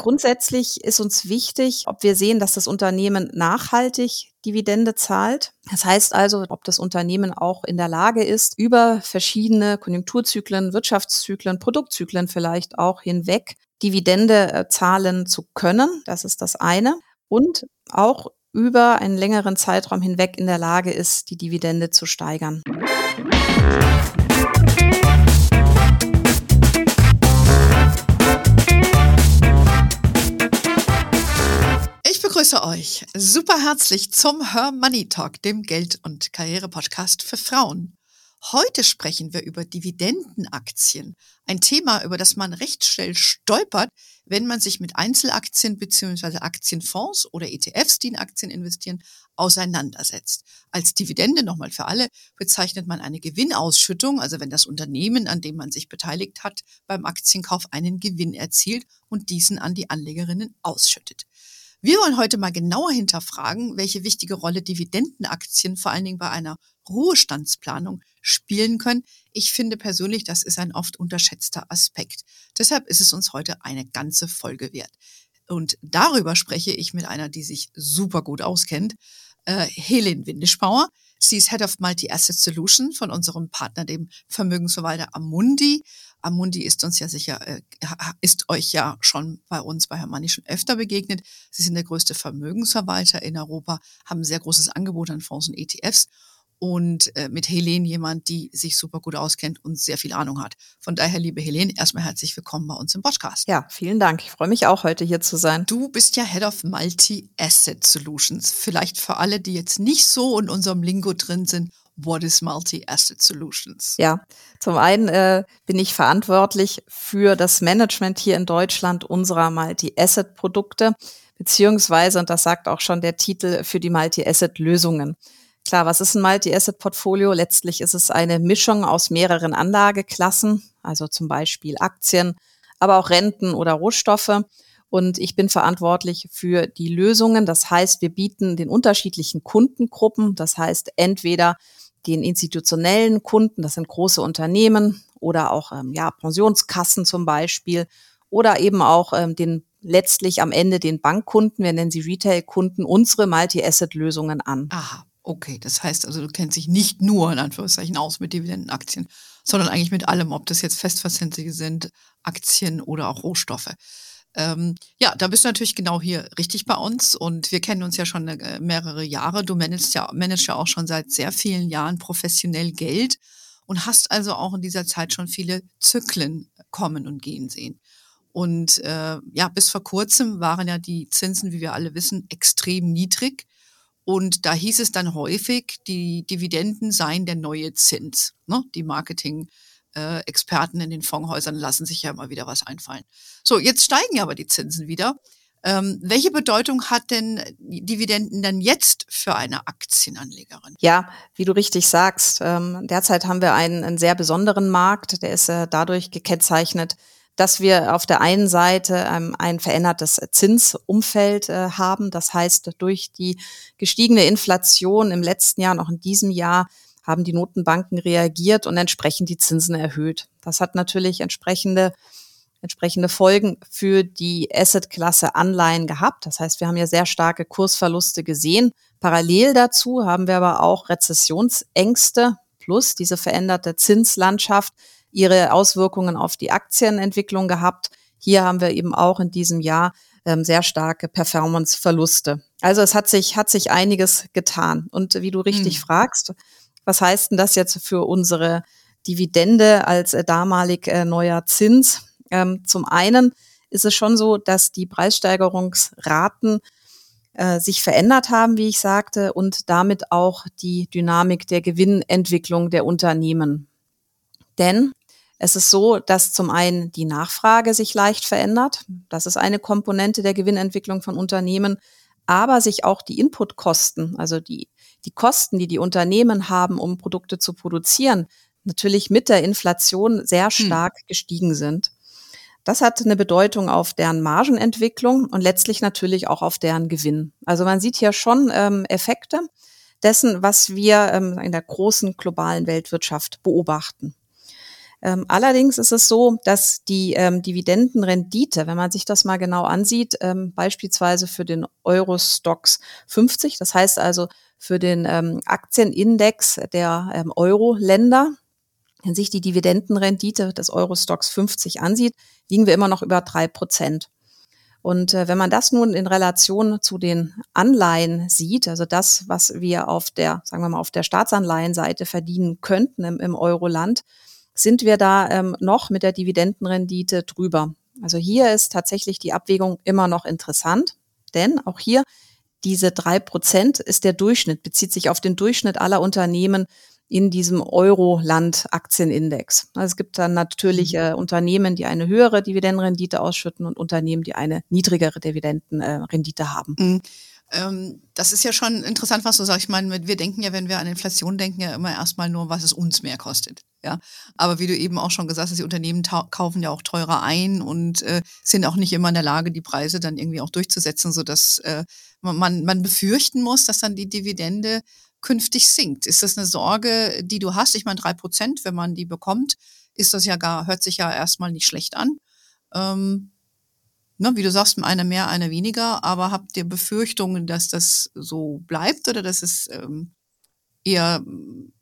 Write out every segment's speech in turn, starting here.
Grundsätzlich ist uns wichtig, ob wir sehen, dass das Unternehmen nachhaltig Dividende zahlt. Das heißt also, ob das Unternehmen auch in der Lage ist, über verschiedene Konjunkturzyklen, Wirtschaftszyklen, Produktzyklen vielleicht auch hinweg Dividende äh, zahlen zu können. Das ist das eine. Und auch über einen längeren Zeitraum hinweg in der Lage ist, die Dividende zu steigern. Begrüße euch super herzlich zum Her Money Talk, dem Geld- und Karriere-Podcast für Frauen. Heute sprechen wir über Dividendenaktien. Ein Thema, über das man recht schnell stolpert, wenn man sich mit Einzelaktien bzw. Aktienfonds oder ETFs, die in Aktien investieren, auseinandersetzt. Als Dividende nochmal für alle bezeichnet man eine Gewinnausschüttung, also wenn das Unternehmen, an dem man sich beteiligt hat, beim Aktienkauf einen Gewinn erzielt und diesen an die Anlegerinnen ausschüttet. Wir wollen heute mal genauer hinterfragen, welche wichtige Rolle Dividendenaktien vor allen Dingen bei einer Ruhestandsplanung spielen können. Ich finde persönlich, das ist ein oft unterschätzter Aspekt. Deshalb ist es uns heute eine ganze Folge wert. Und darüber spreche ich mit einer, die sich super gut auskennt, äh, Helen Windischbauer. Sie ist Head of Multi-Asset Solution von unserem Partner, dem Vermögensverwalter Amundi. Amundi ist uns ja sicher, äh, ist euch ja schon bei uns bei Hermanni schon öfter begegnet. Sie sind der größte Vermögensverwalter in Europa, haben ein sehr großes Angebot an Fonds und ETFs und äh, mit Helene jemand, die sich super gut auskennt und sehr viel Ahnung hat. Von daher, liebe Helene, erstmal herzlich willkommen bei uns im Podcast. Ja, vielen Dank. Ich freue mich auch heute hier zu sein. Du bist ja Head of Multi-Asset Solutions. Vielleicht für alle, die jetzt nicht so in unserem Lingo drin sind, What is Multi-Asset Solutions? Ja, zum einen äh, bin ich verantwortlich für das Management hier in Deutschland unserer Multi-Asset-Produkte, beziehungsweise, und das sagt auch schon der Titel, für die Multi-Asset-Lösungen. Klar, was ist ein Multi-Asset-Portfolio? Letztlich ist es eine Mischung aus mehreren Anlageklassen, also zum Beispiel Aktien, aber auch Renten oder Rohstoffe. Und ich bin verantwortlich für die Lösungen. Das heißt, wir bieten den unterschiedlichen Kundengruppen, das heißt entweder den institutionellen Kunden, das sind große Unternehmen oder auch ähm, ja, Pensionskassen zum Beispiel, oder eben auch ähm, den letztlich am Ende den Bankkunden, wir nennen sie Retail-Kunden, unsere Multi-Asset-Lösungen an. Aha, okay. Das heißt also, du kennst dich nicht nur in Anführungszeichen aus mit Dividendenaktien, sondern eigentlich mit allem, ob das jetzt festverzinsliche sind, Aktien oder auch Rohstoffe. Ähm, ja, da bist du natürlich genau hier richtig bei uns und wir kennen uns ja schon äh, mehrere Jahre. Du managst ja, managst ja auch schon seit sehr vielen Jahren professionell Geld und hast also auch in dieser Zeit schon viele Zyklen kommen und gehen sehen. Und äh, ja, bis vor kurzem waren ja die Zinsen, wie wir alle wissen, extrem niedrig. Und da hieß es dann häufig, die Dividenden seien der neue Zins. Ne? Die Marketing- äh, in den Fondshäusern lassen sich ja immer wieder was einfallen. So, jetzt steigen aber die Zinsen wieder. Ähm, welche Bedeutung hat denn Dividenden dann jetzt für eine Aktienanlegerin? Ja, wie du richtig sagst, ähm, derzeit haben wir einen, einen sehr besonderen Markt. Der ist äh, dadurch gekennzeichnet, dass wir auf der einen Seite ähm, ein verändertes Zinsumfeld äh, haben. Das heißt, durch die gestiegene Inflation im letzten Jahr und auch in diesem Jahr haben die Notenbanken reagiert und entsprechend die Zinsen erhöht. Das hat natürlich entsprechende entsprechende Folgen für die Assetklasse Anleihen gehabt. Das heißt, wir haben ja sehr starke Kursverluste gesehen. Parallel dazu haben wir aber auch Rezessionsängste plus diese veränderte Zinslandschaft ihre Auswirkungen auf die Aktienentwicklung gehabt. Hier haben wir eben auch in diesem Jahr ähm, sehr starke Performanceverluste. Also es hat sich, hat sich einiges getan. Und wie du richtig hm. fragst, was heißt denn das jetzt für unsere Dividende als äh, damalig äh, neuer Zins? Ähm, zum einen ist es schon so, dass die Preissteigerungsraten äh, sich verändert haben, wie ich sagte, und damit auch die Dynamik der Gewinnentwicklung der Unternehmen. Denn es ist so, dass zum einen die Nachfrage sich leicht verändert. Das ist eine Komponente der Gewinnentwicklung von Unternehmen, aber sich auch die Inputkosten, also die die Kosten, die die Unternehmen haben, um Produkte zu produzieren, natürlich mit der Inflation sehr hm. stark hm. gestiegen sind. Das hat eine Bedeutung auf deren Margenentwicklung und letztlich natürlich auch auf deren Gewinn. Also man sieht hier schon ähm, Effekte dessen, was wir ähm, in der großen globalen Weltwirtschaft beobachten. Ähm, allerdings ist es so, dass die ähm, Dividendenrendite, wenn man sich das mal genau ansieht, ähm, beispielsweise für den Eurostox 50, das heißt also für den ähm, Aktienindex der ähm, Euro-Länder, wenn sich die Dividendenrendite des Eurostox 50 ansieht, liegen wir immer noch über drei Prozent. Und äh, wenn man das nun in Relation zu den Anleihen sieht, also das, was wir auf der, sagen wir mal, auf der Staatsanleihenseite verdienen könnten im, im Euro-Land, sind wir da ähm, noch mit der Dividendenrendite drüber. Also hier ist tatsächlich die Abwägung immer noch interessant, denn auch hier diese drei Prozent ist der Durchschnitt, bezieht sich auf den Durchschnitt aller Unternehmen in diesem Euro-Land-Aktienindex. Also es gibt dann natürlich mhm. äh, Unternehmen, die eine höhere Dividendenrendite ausschütten und Unternehmen, die eine niedrigere Dividendenrendite haben. Mhm. Ähm, das ist ja schon interessant, was du sagst. Ich meine, wir denken ja, wenn wir an Inflation denken, ja immer erstmal nur, was es uns mehr kostet. Ja, aber wie du eben auch schon gesagt hast, die Unternehmen kaufen ja auch teurer ein und äh, sind auch nicht immer in der Lage, die Preise dann irgendwie auch durchzusetzen, so dass äh, man, man befürchten muss, dass dann die Dividende künftig sinkt. Ist das eine Sorge, die du hast? Ich meine, drei Prozent, wenn man die bekommt, ist das ja gar, hört sich ja erstmal nicht schlecht an. Ähm, ne, wie du sagst, eine mehr, eine weniger, aber habt ihr Befürchtungen, dass das so bleibt oder dass es ähm, eher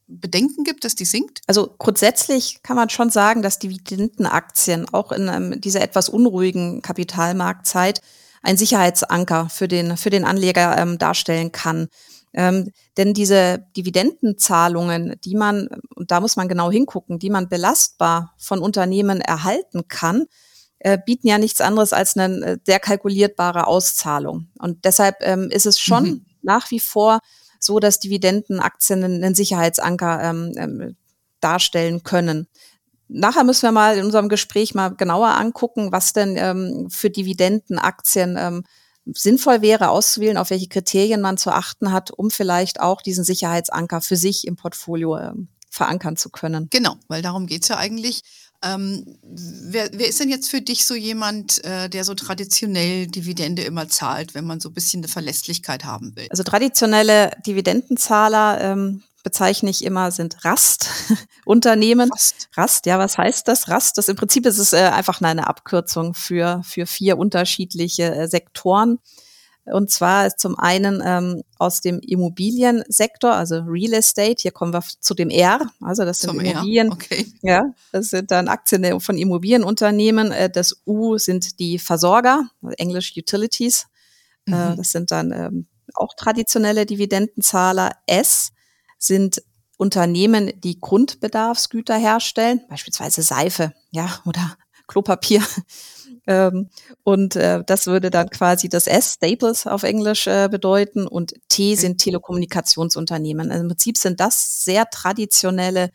Bedenken gibt, dass die sinkt? Also grundsätzlich kann man schon sagen, dass Dividendenaktien auch in ähm, dieser etwas unruhigen Kapitalmarktzeit ein Sicherheitsanker für den, für den Anleger ähm, darstellen kann. Ähm, denn diese Dividendenzahlungen, die man, und da muss man genau hingucken, die man belastbar von Unternehmen erhalten kann, äh, bieten ja nichts anderes als eine äh, sehr kalkulierbare Auszahlung. Und deshalb ähm, ist es schon mhm. nach wie vor so, dass Dividendenaktien einen Sicherheitsanker ähm, ähm, darstellen können. Nachher müssen wir mal in unserem Gespräch mal genauer angucken, was denn ähm, für Dividendenaktien ähm, sinnvoll wäre, auszuwählen, auf welche Kriterien man zu achten hat, um vielleicht auch diesen Sicherheitsanker für sich im Portfolio ähm, verankern zu können. Genau, weil darum geht's ja eigentlich. Ähm, wer, wer ist denn jetzt für dich so jemand, äh, der so traditionell Dividende immer zahlt, wenn man so ein bisschen eine Verlässlichkeit haben will? Also traditionelle Dividendenzahler ähm, bezeichne ich immer, sind Rast-Unternehmen. Rast. Rast, ja, was heißt das? Rast, das im Prinzip ist es äh, einfach eine Abkürzung für, für vier unterschiedliche äh, Sektoren. Und zwar ist zum einen ähm, aus dem Immobiliensektor, also Real Estate. Hier kommen wir zu dem R, also das sind zum Immobilien. Okay. Ja, das sind dann Aktien von Immobilienunternehmen. Äh, das U sind die Versorger, Englisch Utilities. Äh, mhm. Das sind dann ähm, auch traditionelle Dividendenzahler. S sind Unternehmen, die Grundbedarfsgüter herstellen, beispielsweise Seife, ja, oder Klopapier. Ähm, und äh, das würde dann quasi das S, Staples auf Englisch, äh, bedeuten. Und T sind Telekommunikationsunternehmen. Also Im Prinzip sind das sehr traditionelle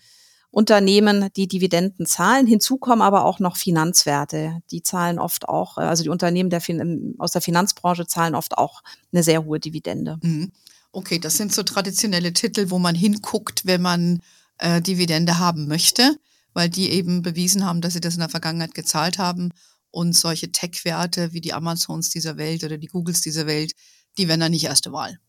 Unternehmen, die Dividenden zahlen. Hinzu kommen aber auch noch Finanzwerte. Die zahlen oft auch, äh, also die Unternehmen der fin aus der Finanzbranche zahlen oft auch eine sehr hohe Dividende. Mhm. Okay, das sind so traditionelle Titel, wo man hinguckt, wenn man äh, Dividende haben möchte, weil die eben bewiesen haben, dass sie das in der Vergangenheit gezahlt haben und solche Tech-Werte wie die Amazons dieser Welt oder die Googles dieser Welt, die wären dann nicht erste Wahl.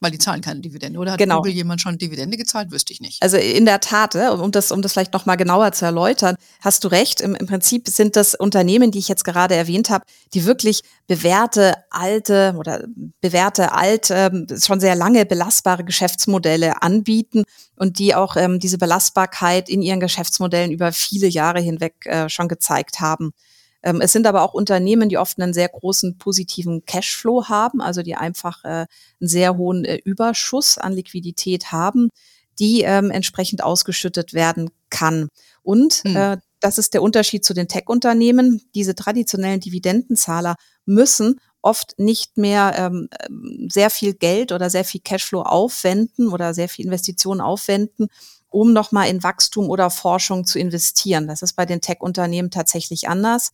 Weil die zahlen keine Dividende. Oder hat genau. Google jemand schon Dividende gezahlt? Wüsste ich nicht. Also in der Tat, um das, um das vielleicht nochmal genauer zu erläutern, hast du recht. Im, Im Prinzip sind das Unternehmen, die ich jetzt gerade erwähnt habe, die wirklich bewährte, alte oder bewährte, alt, ähm, schon sehr lange belastbare Geschäftsmodelle anbieten und die auch ähm, diese Belastbarkeit in ihren Geschäftsmodellen über viele Jahre hinweg äh, schon gezeigt haben. Ähm, es sind aber auch Unternehmen, die oft einen sehr großen positiven Cashflow haben, also die einfach äh, einen sehr hohen äh, Überschuss an Liquidität haben, die ähm, entsprechend ausgeschüttet werden kann. Und hm. äh, das ist der Unterschied zu den Tech-Unternehmen. Diese traditionellen Dividendenzahler müssen oft nicht mehr ähm, sehr viel Geld oder sehr viel Cashflow aufwenden oder sehr viel Investitionen aufwenden, um nochmal in Wachstum oder Forschung zu investieren. Das ist bei den Tech-Unternehmen tatsächlich anders.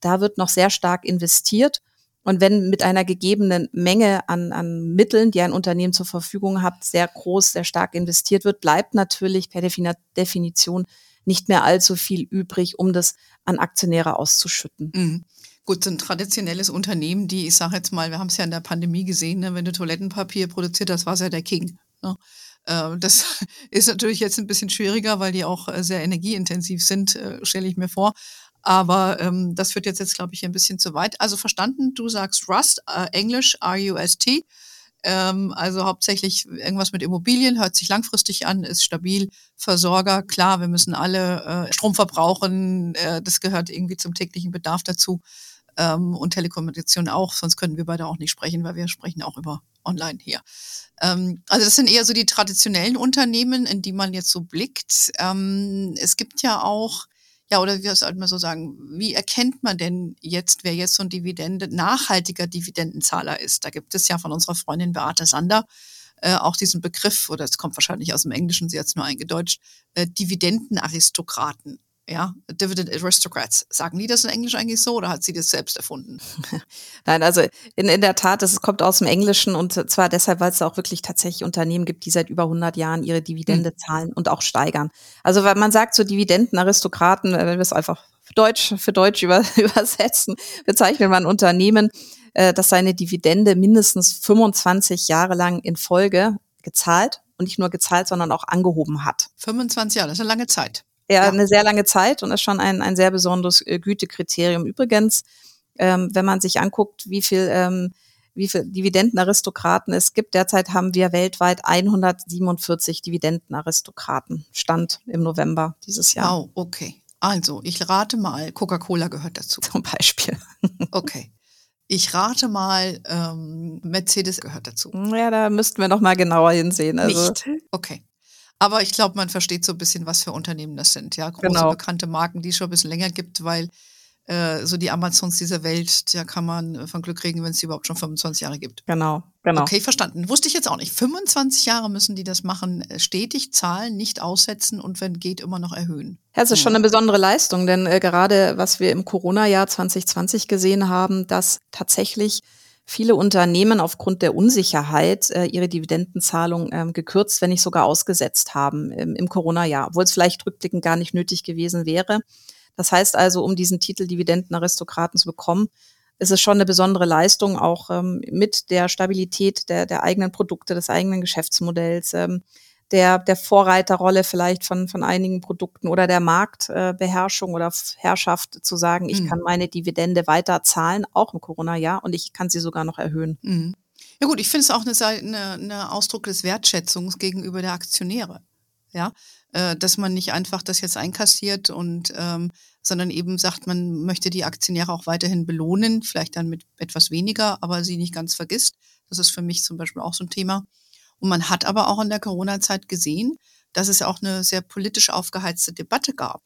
Da wird noch sehr stark investiert. Und wenn mit einer gegebenen Menge an, an Mitteln, die ein Unternehmen zur Verfügung hat, sehr groß, sehr stark investiert wird, bleibt natürlich per Definition nicht mehr allzu viel übrig, um das an Aktionäre auszuschütten. Mhm. Gut, so ein traditionelles Unternehmen, die, ich sage jetzt mal, wir haben es ja in der Pandemie gesehen, ne, wenn du Toilettenpapier produziert hast, war es ja der King. Ne? Äh, das ist natürlich jetzt ein bisschen schwieriger, weil die auch äh, sehr energieintensiv sind, äh, stelle ich mir vor. Aber ähm, das führt jetzt, jetzt glaube ich, ein bisschen zu weit. Also verstanden, du sagst Rust, äh, Englisch, R-U-S-T. Ähm, also hauptsächlich irgendwas mit Immobilien, hört sich langfristig an, ist stabil. Versorger, klar, wir müssen alle äh, Strom verbrauchen, äh, das gehört irgendwie zum täglichen Bedarf dazu. Ähm, und Telekommunikation auch, sonst können wir beide auch nicht sprechen, weil wir sprechen auch über online hier. Ähm, also das sind eher so die traditionellen Unternehmen, in die man jetzt so blickt. Ähm, es gibt ja auch ja, oder wie sollte man so sagen, wie erkennt man denn jetzt, wer jetzt so ein Dividende, nachhaltiger Dividendenzahler ist? Da gibt es ja von unserer Freundin Beate Sander äh, auch diesen Begriff, oder es kommt wahrscheinlich aus dem Englischen, sie hat es nur eingedeutscht, äh, Dividendenaristokraten. Ja, Dividend Aristocrats. Sagen die das in Englisch eigentlich so oder hat sie das selbst erfunden? Nein, also in, in der Tat, es kommt aus dem Englischen und zwar deshalb, weil es auch wirklich tatsächlich Unternehmen gibt, die seit über 100 Jahren ihre Dividende mhm. zahlen und auch steigern. Also weil man sagt so Dividendenaristokraten, wenn wir es einfach für Deutsch, für Deutsch über, übersetzen, bezeichnet man Unternehmen, äh, das seine Dividende mindestens 25 Jahre lang in Folge gezahlt und nicht nur gezahlt, sondern auch angehoben hat. 25 Jahre, das ist eine lange Zeit ja, eine sehr lange Zeit und ist schon ein, ein sehr besonderes äh, Gütekriterium. Übrigens, ähm, wenn man sich anguckt, wie viel, ähm, wie viel Dividendenaristokraten es gibt, derzeit haben wir weltweit 147 Dividendenaristokraten. Stand im November dieses Jahr. Wow, okay. Also, ich rate mal, Coca-Cola gehört dazu. Zum Beispiel. okay. Ich rate mal, ähm, Mercedes gehört dazu. Ja, da müssten wir noch mal genauer hinsehen. Also, Nicht? Okay. Aber ich glaube, man versteht so ein bisschen, was für Unternehmen das sind. Ja, große genau. bekannte Marken, die es schon ein bisschen länger gibt, weil äh, so die Amazons dieser Welt, da kann man von Glück reden, wenn es die überhaupt schon 25 Jahre gibt. Genau, genau. Okay, verstanden. Wusste ich jetzt auch nicht. 25 Jahre müssen die das machen, äh, stetig zahlen, nicht aussetzen und wenn geht, immer noch erhöhen. Ja, es ist schon eine besondere Leistung, denn äh, gerade was wir im Corona-Jahr 2020 gesehen haben, dass tatsächlich viele Unternehmen aufgrund der Unsicherheit äh, ihre Dividendenzahlung ähm, gekürzt, wenn nicht sogar ausgesetzt haben im, im Corona-Jahr, obwohl es vielleicht rückblickend gar nicht nötig gewesen wäre. Das heißt also, um diesen Titel Dividendenaristokraten zu bekommen, ist es schon eine besondere Leistung, auch ähm, mit der Stabilität der, der eigenen Produkte, des eigenen Geschäftsmodells, ähm, der, der Vorreiterrolle vielleicht von, von einigen Produkten oder der Marktbeherrschung äh, oder Herrschaft zu sagen, ich mhm. kann meine Dividende weiter zahlen, auch im Corona-Jahr, und ich kann sie sogar noch erhöhen. Mhm. Ja gut, ich finde es auch eine, eine, eine Ausdruck des Wertschätzungs gegenüber der Aktionäre. Ja, äh, dass man nicht einfach das jetzt einkassiert und ähm, sondern eben sagt, man möchte die Aktionäre auch weiterhin belohnen, vielleicht dann mit etwas weniger, aber sie nicht ganz vergisst. Das ist für mich zum Beispiel auch so ein Thema. Und man hat aber auch in der Corona-Zeit gesehen, dass es auch eine sehr politisch aufgeheizte Debatte gab.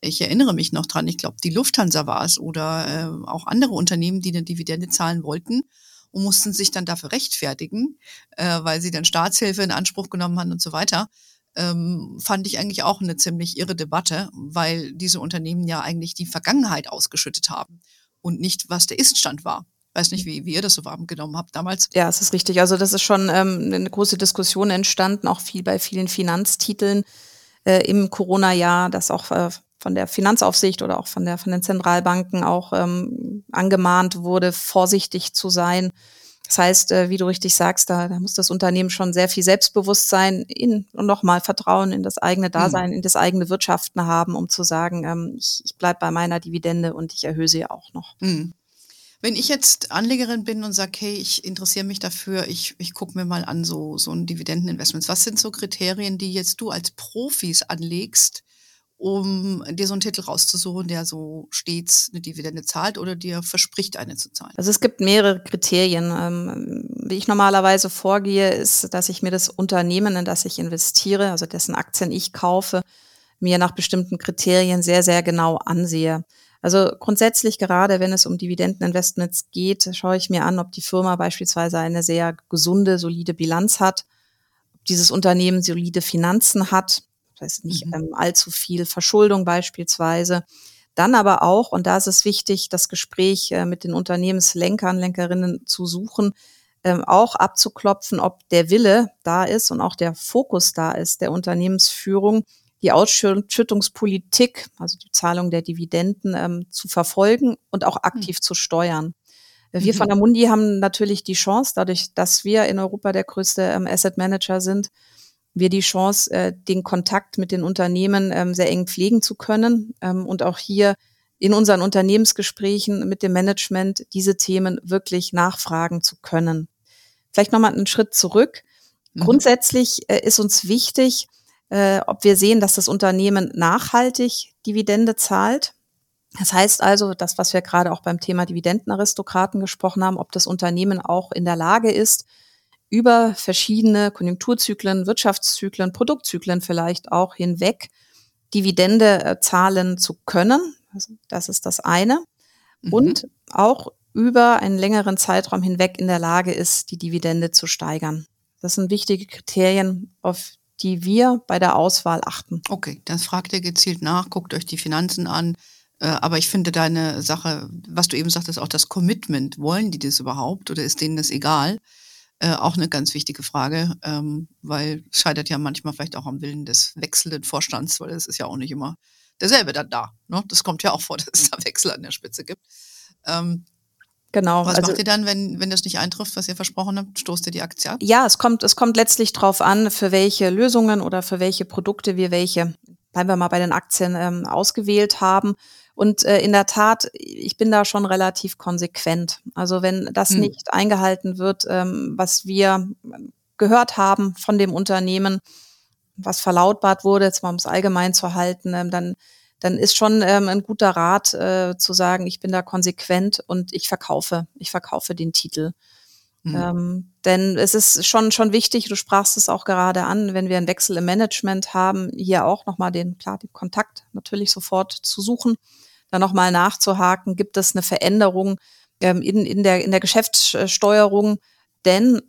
Ich erinnere mich noch dran, ich glaube, die Lufthansa war es oder äh, auch andere Unternehmen, die eine Dividende zahlen wollten und mussten sich dann dafür rechtfertigen, äh, weil sie dann Staatshilfe in Anspruch genommen haben und so weiter. Ähm, fand ich eigentlich auch eine ziemlich irre Debatte, weil diese Unternehmen ja eigentlich die Vergangenheit ausgeschüttet haben und nicht, was der Iststand war. Weiß nicht, wie, wie ihr das so warm genommen habt damals. Ja, es ist richtig. Also das ist schon ähm, eine große Diskussion entstanden, auch viel bei vielen Finanztiteln äh, im Corona-Jahr, dass auch äh, von der Finanzaufsicht oder auch von der von den Zentralbanken auch ähm, angemahnt wurde, vorsichtig zu sein. Das heißt, äh, wie du richtig sagst, da, da muss das Unternehmen schon sehr viel Selbstbewusstsein in und nochmal Vertrauen in das eigene mhm. Dasein, mhm. in das eigene Wirtschaften haben, um zu sagen, ähm, ich, ich bleibe bei meiner Dividende und ich erhöhe sie auch noch. Mhm. Wenn ich jetzt Anlegerin bin und sage, hey, ich interessiere mich dafür, ich, ich gucke mir mal an so, so ein Dividendeninvestments. Was sind so Kriterien, die jetzt du als Profis anlegst, um dir so einen Titel rauszusuchen, der so stets eine Dividende zahlt oder dir verspricht, eine zu zahlen? Also es gibt mehrere Kriterien. Ähm, wie ich normalerweise vorgehe, ist, dass ich mir das Unternehmen, in das ich investiere, also dessen Aktien ich kaufe, mir nach bestimmten Kriterien sehr, sehr genau ansehe. Also grundsätzlich gerade, wenn es um Dividendeninvestments geht, schaue ich mir an, ob die Firma beispielsweise eine sehr gesunde, solide Bilanz hat, ob dieses Unternehmen solide Finanzen hat, das heißt nicht mhm. ähm, allzu viel Verschuldung beispielsweise. Dann aber auch, und da ist es wichtig, das Gespräch äh, mit den Unternehmenslenkern, Lenkerinnen zu suchen, ähm, auch abzuklopfen, ob der Wille da ist und auch der Fokus da ist der Unternehmensführung, die Ausschüttungspolitik, also die Zahlung der Dividenden, ähm, zu verfolgen und auch aktiv mhm. zu steuern. Wir mhm. von der Mundi haben natürlich die Chance, dadurch, dass wir in Europa der größte ähm, Asset Manager sind, wir die Chance, äh, den Kontakt mit den Unternehmen ähm, sehr eng pflegen zu können ähm, und auch hier in unseren Unternehmensgesprächen mit dem Management diese Themen wirklich nachfragen zu können. Vielleicht nochmal einen Schritt zurück. Mhm. Grundsätzlich äh, ist uns wichtig, äh, ob wir sehen, dass das Unternehmen nachhaltig Dividende zahlt. Das heißt also, das, was wir gerade auch beim Thema Dividendenaristokraten gesprochen haben, ob das Unternehmen auch in der Lage ist, über verschiedene Konjunkturzyklen, Wirtschaftszyklen, Produktzyklen vielleicht auch hinweg Dividende äh, zahlen zu können. Das ist das eine. Mhm. Und auch über einen längeren Zeitraum hinweg in der Lage ist, die Dividende zu steigern. Das sind wichtige Kriterien, auf die wir bei der Auswahl achten. Okay, das fragt ihr gezielt nach, guckt euch die Finanzen an. Äh, aber ich finde deine Sache, was du eben sagtest, auch das Commitment, wollen die das überhaupt oder ist denen das egal? Äh, auch eine ganz wichtige Frage, ähm, weil es scheitert ja manchmal vielleicht auch am Willen des wechselnden Vorstands, weil es ist ja auch nicht immer derselbe dann da. Ne? Das kommt ja auch vor, dass es da Wechsel an der Spitze gibt. Ähm, Genau. Was also, macht ihr dann, wenn, wenn das nicht eintrifft, was ihr versprochen habt? Stoßt ihr die Aktie ab? Ja, es kommt, es kommt letztlich drauf an, für welche Lösungen oder für welche Produkte wir welche, bleiben wir mal bei den Aktien, ähm, ausgewählt haben. Und äh, in der Tat, ich bin da schon relativ konsequent. Also wenn das hm. nicht eingehalten wird, ähm, was wir gehört haben von dem Unternehmen, was verlautbart wurde, jetzt mal um es allgemein zu halten, ähm, dann dann ist schon ähm, ein guter Rat äh, zu sagen, ich bin da konsequent und ich verkaufe, ich verkaufe den Titel. Mhm. Ähm, denn es ist schon, schon wichtig, du sprachst es auch gerade an, wenn wir einen Wechsel im Management haben, hier auch nochmal den, klar, den Kontakt natürlich sofort zu suchen dann nochmal nachzuhaken, gibt es eine Veränderung ähm, in, in, der, in der Geschäftssteuerung, denn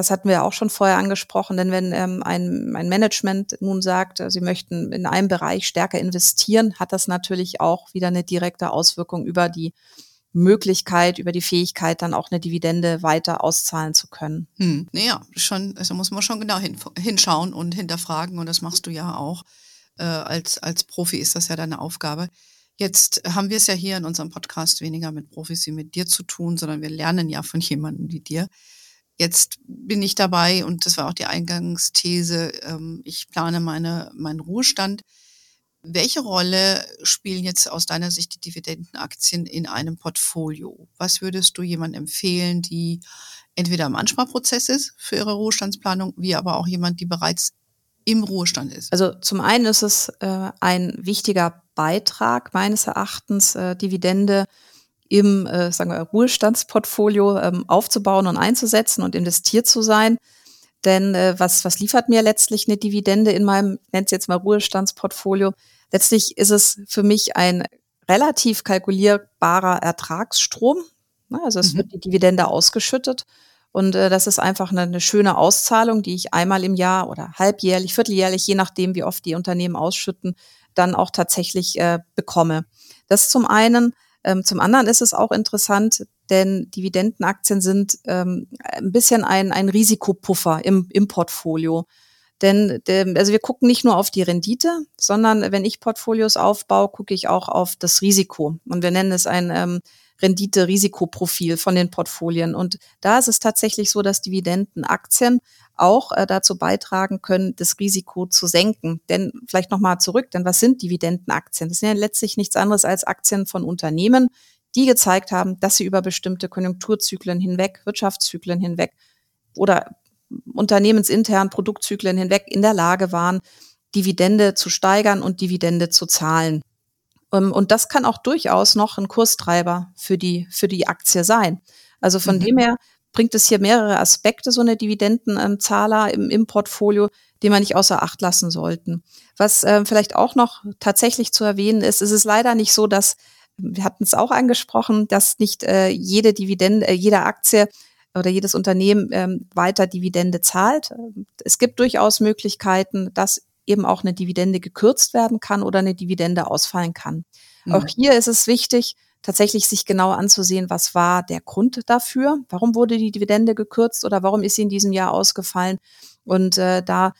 das hatten wir auch schon vorher angesprochen, denn wenn ähm, ein, ein Management nun sagt, äh, sie möchten in einem Bereich stärker investieren, hat das natürlich auch wieder eine direkte Auswirkung über die Möglichkeit, über die Fähigkeit, dann auch eine Dividende weiter auszahlen zu können. Hm. Naja, schon, also muss man schon genau hin, hinschauen und hinterfragen und das machst du ja auch. Äh, als, als Profi ist das ja deine Aufgabe. Jetzt haben wir es ja hier in unserem Podcast weniger mit Profis wie mit dir zu tun, sondern wir lernen ja von jemandem wie dir. Jetzt bin ich dabei und das war auch die Eingangsthese. Ähm, ich plane meine, meinen Ruhestand. Welche Rolle spielen jetzt aus deiner Sicht die Dividendenaktien in einem Portfolio? Was würdest du jemandem empfehlen, die entweder im Ansparprozess ist für ihre Ruhestandsplanung, wie aber auch jemand, die bereits im Ruhestand ist? Also zum einen ist es äh, ein wichtiger Beitrag meines Erachtens, äh, Dividende im äh, sagen wir, Ruhestandsportfolio ähm, aufzubauen und einzusetzen und investiert zu sein. Denn äh, was, was liefert mir letztlich eine Dividende in meinem, nennt es jetzt mal Ruhestandsportfolio? Letztlich ist es für mich ein relativ kalkulierbarer Ertragsstrom. Also es mhm. wird die Dividende ausgeschüttet und äh, das ist einfach eine, eine schöne Auszahlung, die ich einmal im Jahr oder halbjährlich, vierteljährlich, je nachdem, wie oft die Unternehmen ausschütten, dann auch tatsächlich äh, bekomme. Das zum einen. Ähm, zum anderen ist es auch interessant, denn Dividendenaktien sind ähm, ein bisschen ein, ein Risikopuffer im, im Portfolio. Denn also wir gucken nicht nur auf die Rendite, sondern wenn ich Portfolios aufbaue, gucke ich auch auf das Risiko. Und wir nennen es ein ähm, Rendite-Risikoprofil von den Portfolien. Und da ist es tatsächlich so, dass Dividendenaktien auch äh, dazu beitragen können, das Risiko zu senken. Denn vielleicht nochmal zurück, denn was sind Dividendenaktien? Das sind ja letztlich nichts anderes als Aktien von Unternehmen, die gezeigt haben, dass sie über bestimmte Konjunkturzyklen hinweg, Wirtschaftszyklen hinweg oder unternehmensintern Produktzyklen hinweg in der Lage waren, Dividende zu steigern und Dividende zu zahlen. Ähm, und das kann auch durchaus noch ein Kurstreiber für die, für die Aktie sein. Also von mhm. dem her bringt es hier mehrere Aspekte, so eine Dividendenzahler im, im Portfolio, die man nicht außer Acht lassen sollten. Was äh, vielleicht auch noch tatsächlich zu erwähnen ist, ist es leider nicht so, dass, wir hatten es auch angesprochen, dass nicht äh, jede Dividende, äh, jede Aktie oder jedes Unternehmen ähm, weiter Dividende zahlt. Es gibt durchaus Möglichkeiten, dass eben auch eine Dividende gekürzt werden kann oder eine Dividende ausfallen kann. Mhm. Auch hier ist es wichtig, tatsächlich sich genau anzusehen, was war der Grund dafür, warum wurde die Dividende gekürzt oder warum ist sie in diesem Jahr ausgefallen und äh, da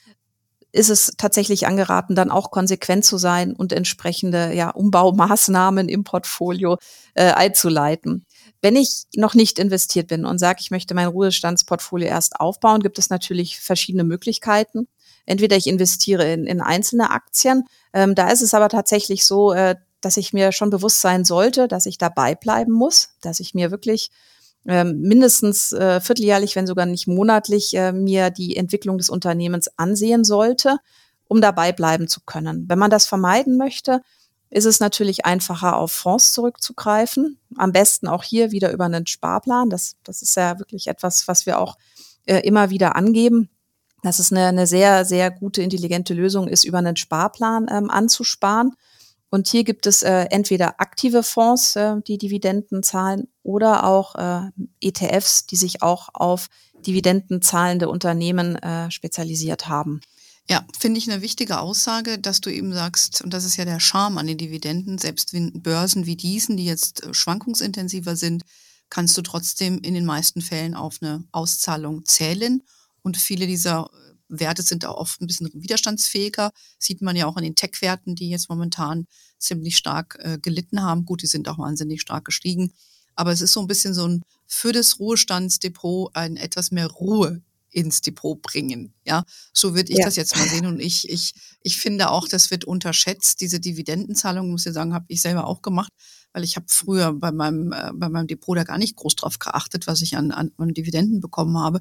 ist es tatsächlich angeraten, dann auch konsequent zu sein und entsprechende ja, Umbaumaßnahmen im Portfolio äh, einzuleiten. Wenn ich noch nicht investiert bin und sage, ich möchte mein Ruhestandsportfolio erst aufbauen, gibt es natürlich verschiedene Möglichkeiten. Entweder ich investiere in, in einzelne Aktien. Ähm, da ist es aber tatsächlich so, äh, dass ich mir schon bewusst sein sollte, dass ich dabei bleiben muss, dass ich mir wirklich ähm, mindestens äh, vierteljährlich, wenn sogar nicht monatlich, äh, mir die Entwicklung des Unternehmens ansehen sollte, um dabei bleiben zu können. Wenn man das vermeiden möchte, ist es natürlich einfacher, auf Fonds zurückzugreifen. Am besten auch hier wieder über einen Sparplan. Das, das ist ja wirklich etwas, was wir auch äh, immer wieder angeben, dass es eine, eine sehr, sehr gute, intelligente Lösung ist, über einen Sparplan ähm, anzusparen. Und hier gibt es äh, entweder aktive Fonds, äh, die Dividenden zahlen, oder auch äh, ETFs, die sich auch auf dividendenzahlende Unternehmen äh, spezialisiert haben. Ja, finde ich eine wichtige Aussage, dass du eben sagst, und das ist ja der Charme an den Dividenden, selbst wenn Börsen wie diesen, die jetzt äh, schwankungsintensiver sind, kannst du trotzdem in den meisten Fällen auf eine Auszahlung zählen. Und viele dieser äh, Werte sind auch oft ein bisschen widerstandsfähiger. Sieht man ja auch an den Tech-Werten, die jetzt momentan ziemlich stark äh, gelitten haben. Gut, die sind auch wahnsinnig stark gestiegen. Aber es ist so ein bisschen so ein für das Ruhestandsdepot ein etwas mehr Ruhe ins Depot bringen. Ja, so würde ich ja. das jetzt mal sehen. Und ich, ich, ich finde auch, das wird unterschätzt. Diese Dividendenzahlung, muss ich sagen, habe ich selber auch gemacht, weil ich habe früher bei meinem, äh, bei meinem Depot da gar nicht groß drauf geachtet, was ich an, an, an Dividenden bekommen habe.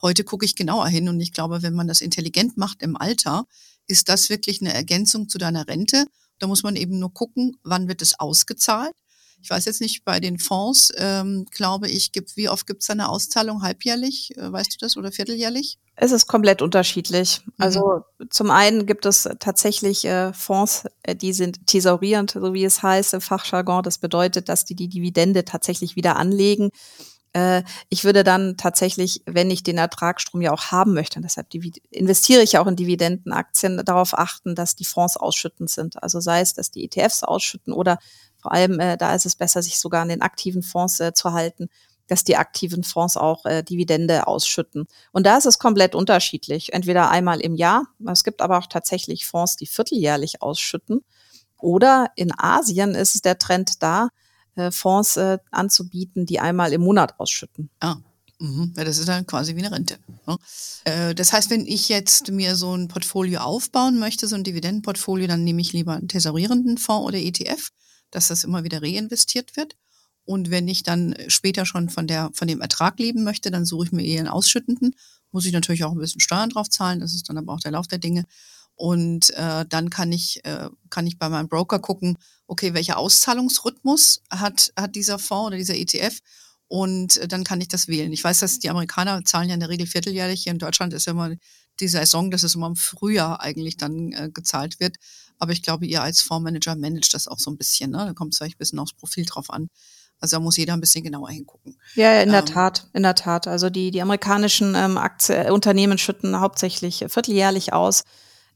Heute gucke ich genauer hin und ich glaube, wenn man das intelligent macht im Alter, ist das wirklich eine Ergänzung zu deiner Rente. Da muss man eben nur gucken, wann wird es ausgezahlt. Ich weiß jetzt nicht, bei den Fonds, ähm, glaube ich, gibt, wie oft gibt es eine Auszahlung? Halbjährlich, äh, weißt du das, oder vierteljährlich? Es ist komplett unterschiedlich. Mhm. Also zum einen gibt es tatsächlich äh, Fonds, äh, die sind thesaurierend, so wie es heißt im Fachjargon. Das bedeutet, dass die die Dividende tatsächlich wieder anlegen. Äh, ich würde dann tatsächlich, wenn ich den Ertragsstrom ja auch haben möchte, und deshalb investiere ich ja auch in Dividendenaktien, darauf achten, dass die Fonds ausschüttend sind. Also sei es, dass die ETFs ausschütten oder vor allem, äh, da ist es besser, sich sogar an den aktiven Fonds äh, zu halten, dass die aktiven Fonds auch äh, Dividende ausschütten. Und da ist es komplett unterschiedlich. Entweder einmal im Jahr, es gibt aber auch tatsächlich Fonds, die vierteljährlich ausschütten. Oder in Asien ist der Trend da, äh, Fonds äh, anzubieten, die einmal im Monat ausschütten. Ah. Mhm. Ja, das ist dann quasi wie eine Rente. Ne? Äh, das heißt, wenn ich jetzt mir so ein Portfolio aufbauen möchte, so ein Dividendenportfolio, dann nehme ich lieber einen tesorierenden Fonds oder ETF dass das immer wieder reinvestiert wird. Und wenn ich dann später schon von, der, von dem Ertrag leben möchte, dann suche ich mir eher einen ausschüttenden. Muss ich natürlich auch ein bisschen Steuern drauf zahlen. Das ist dann aber auch der Lauf der Dinge. Und äh, dann kann ich, äh, kann ich bei meinem Broker gucken, okay, welcher Auszahlungsrhythmus hat, hat dieser Fonds oder dieser ETF? Und äh, dann kann ich das wählen. Ich weiß, dass die Amerikaner zahlen ja in der Regel vierteljährlich. Hier in Deutschland ist ja immer die Saison, dass es immer im Frühjahr eigentlich dann äh, gezahlt wird. Aber ich glaube, ihr als Fondsmanager managt das auch so ein bisschen. Ne? Da kommt es vielleicht ein bisschen aufs Profil drauf an. Also da muss jeder ein bisschen genauer hingucken. Ja, in der ähm, Tat, in der Tat. Also die, die amerikanischen ähm, Aktie, Unternehmen schütten hauptsächlich vierteljährlich aus.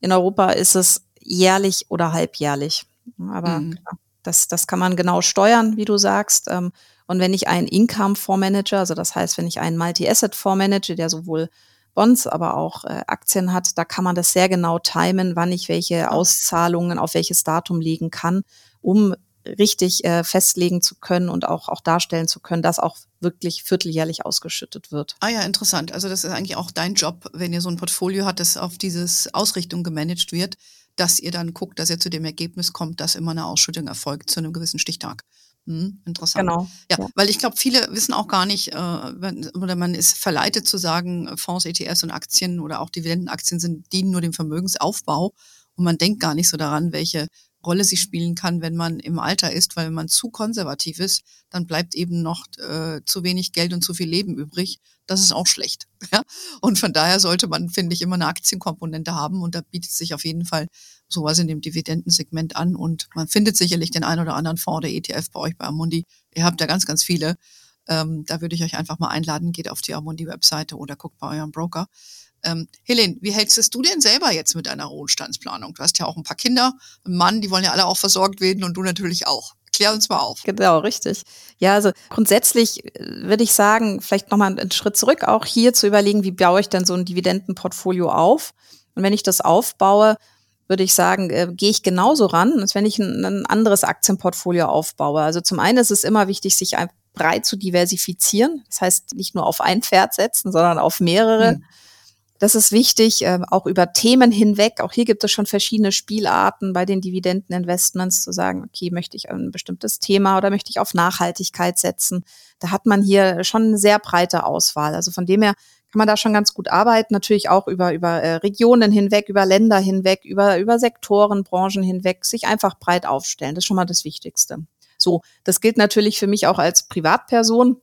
In Europa ist es jährlich oder halbjährlich. Aber mhm. das, das kann man genau steuern, wie du sagst. Ähm, und wenn ich einen Income-Fondsmanager, also das heißt, wenn ich einen Multi-Asset-Fonds manage, der sowohl Bonds, aber auch äh, Aktien hat, da kann man das sehr genau timen, wann ich welche Auszahlungen auf welches Datum legen kann, um richtig äh, festlegen zu können und auch, auch darstellen zu können, dass auch wirklich vierteljährlich ausgeschüttet wird. Ah ja, interessant. Also das ist eigentlich auch dein Job, wenn ihr so ein Portfolio habt, das auf dieses Ausrichtung gemanagt wird, dass ihr dann guckt, dass ihr zu dem Ergebnis kommt, dass immer eine Ausschüttung erfolgt zu einem gewissen Stichtag. Hm, interessant. Genau. Ja, ja, weil ich glaube, viele wissen auch gar nicht, äh, wenn, oder man ist verleitet zu sagen, Fonds, ETFs und Aktien oder auch Dividendenaktien sind, dienen nur dem Vermögensaufbau. Und man denkt gar nicht so daran, welche Rolle sie spielen kann, wenn man im Alter ist, weil wenn man zu konservativ ist, dann bleibt eben noch äh, zu wenig Geld und zu viel Leben übrig. Das ist auch schlecht. Ja? Und von daher sollte man, finde ich, immer eine Aktienkomponente haben und da bietet sich auf jeden Fall sowas in dem Dividendensegment an und man findet sicherlich den einen oder anderen Fonds oder ETF bei euch bei Amundi. Ihr habt da ganz, ganz viele. Ähm, da würde ich euch einfach mal einladen, geht auf die Amundi-Webseite oder guckt bei eurem Broker. Ähm, Helene, wie hältst du denn selber jetzt mit deiner Ruhestandsplanung? Du hast ja auch ein paar Kinder, einen Mann, die wollen ja alle auch versorgt werden und du natürlich auch. Klär uns mal auf. Genau, richtig. Ja, also grundsätzlich äh, würde ich sagen, vielleicht nochmal einen Schritt zurück, auch hier zu überlegen, wie baue ich denn so ein Dividendenportfolio auf? Und wenn ich das aufbaue, würde ich sagen, äh, gehe ich genauso ran, als wenn ich ein, ein, anderes Aktienportfolio aufbaue. Also zum einen ist es immer wichtig, sich breit zu diversifizieren. Das heißt, nicht nur auf ein Pferd setzen, sondern auf mehrere. Mhm. Das ist wichtig, äh, auch über Themen hinweg. Auch hier gibt es schon verschiedene Spielarten bei den Dividendeninvestments zu sagen, okay, möchte ich ein bestimmtes Thema oder möchte ich auf Nachhaltigkeit setzen? Da hat man hier schon eine sehr breite Auswahl. Also von dem her kann man da schon ganz gut arbeiten. Natürlich auch über, über äh, Regionen hinweg, über Länder hinweg, über, über Sektoren, Branchen hinweg, sich einfach breit aufstellen. Das ist schon mal das Wichtigste. So, das gilt natürlich für mich auch als Privatperson.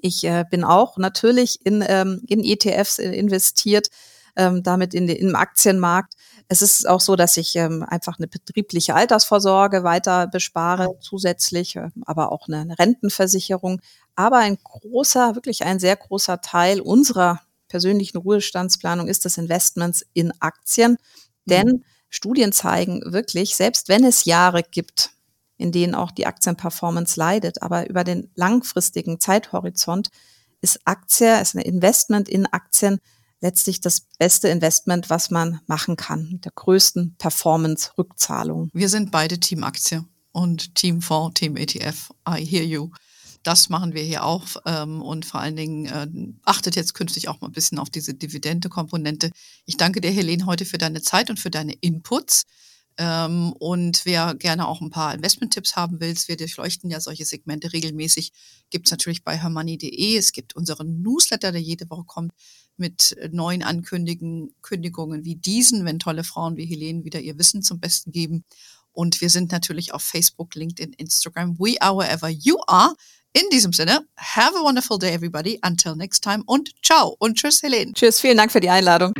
Ich äh, bin auch natürlich in, ähm, in ETFs äh, investiert, ähm, damit in den, im Aktienmarkt. Es ist auch so, dass ich ähm, einfach eine betriebliche Altersvorsorge weiter bespare, zusätzlich, äh, aber auch eine, eine Rentenversicherung. Aber ein großer, wirklich ein sehr großer Teil unserer persönlichen Ruhestandsplanung ist das Investments in Aktien. Denn mhm. Studien zeigen wirklich, selbst wenn es Jahre gibt, in denen auch die Aktienperformance leidet. Aber über den langfristigen Zeithorizont ist Aktie, ist ein Investment in Aktien letztlich das beste Investment, was man machen kann, mit der größten Performance-Rückzahlung. Wir sind beide Team Aktie und Team Fonds, Team ETF. I hear you. Das machen wir hier auch ähm, und vor allen Dingen äh, achtet jetzt künftig auch mal ein bisschen auf diese Dividende-Komponente. Ich danke dir, Helene, heute für deine Zeit und für deine Inputs. Ähm, und wer gerne auch ein paar Investment-Tipps haben will, wir durchleuchten ja solche Segmente regelmäßig, gibt es natürlich bei hermoney.de. Es gibt unseren Newsletter, der jede Woche kommt mit neuen Ankündigungen wie diesen, wenn tolle Frauen wie Helene wieder ihr Wissen zum Besten geben. Und wir sind natürlich auf Facebook, LinkedIn, Instagram. We are wherever you are. In diesem Sinne, have a wonderful day, everybody. Until next time und ciao und tschüss, Helene. Tschüss, vielen Dank für die Einladung.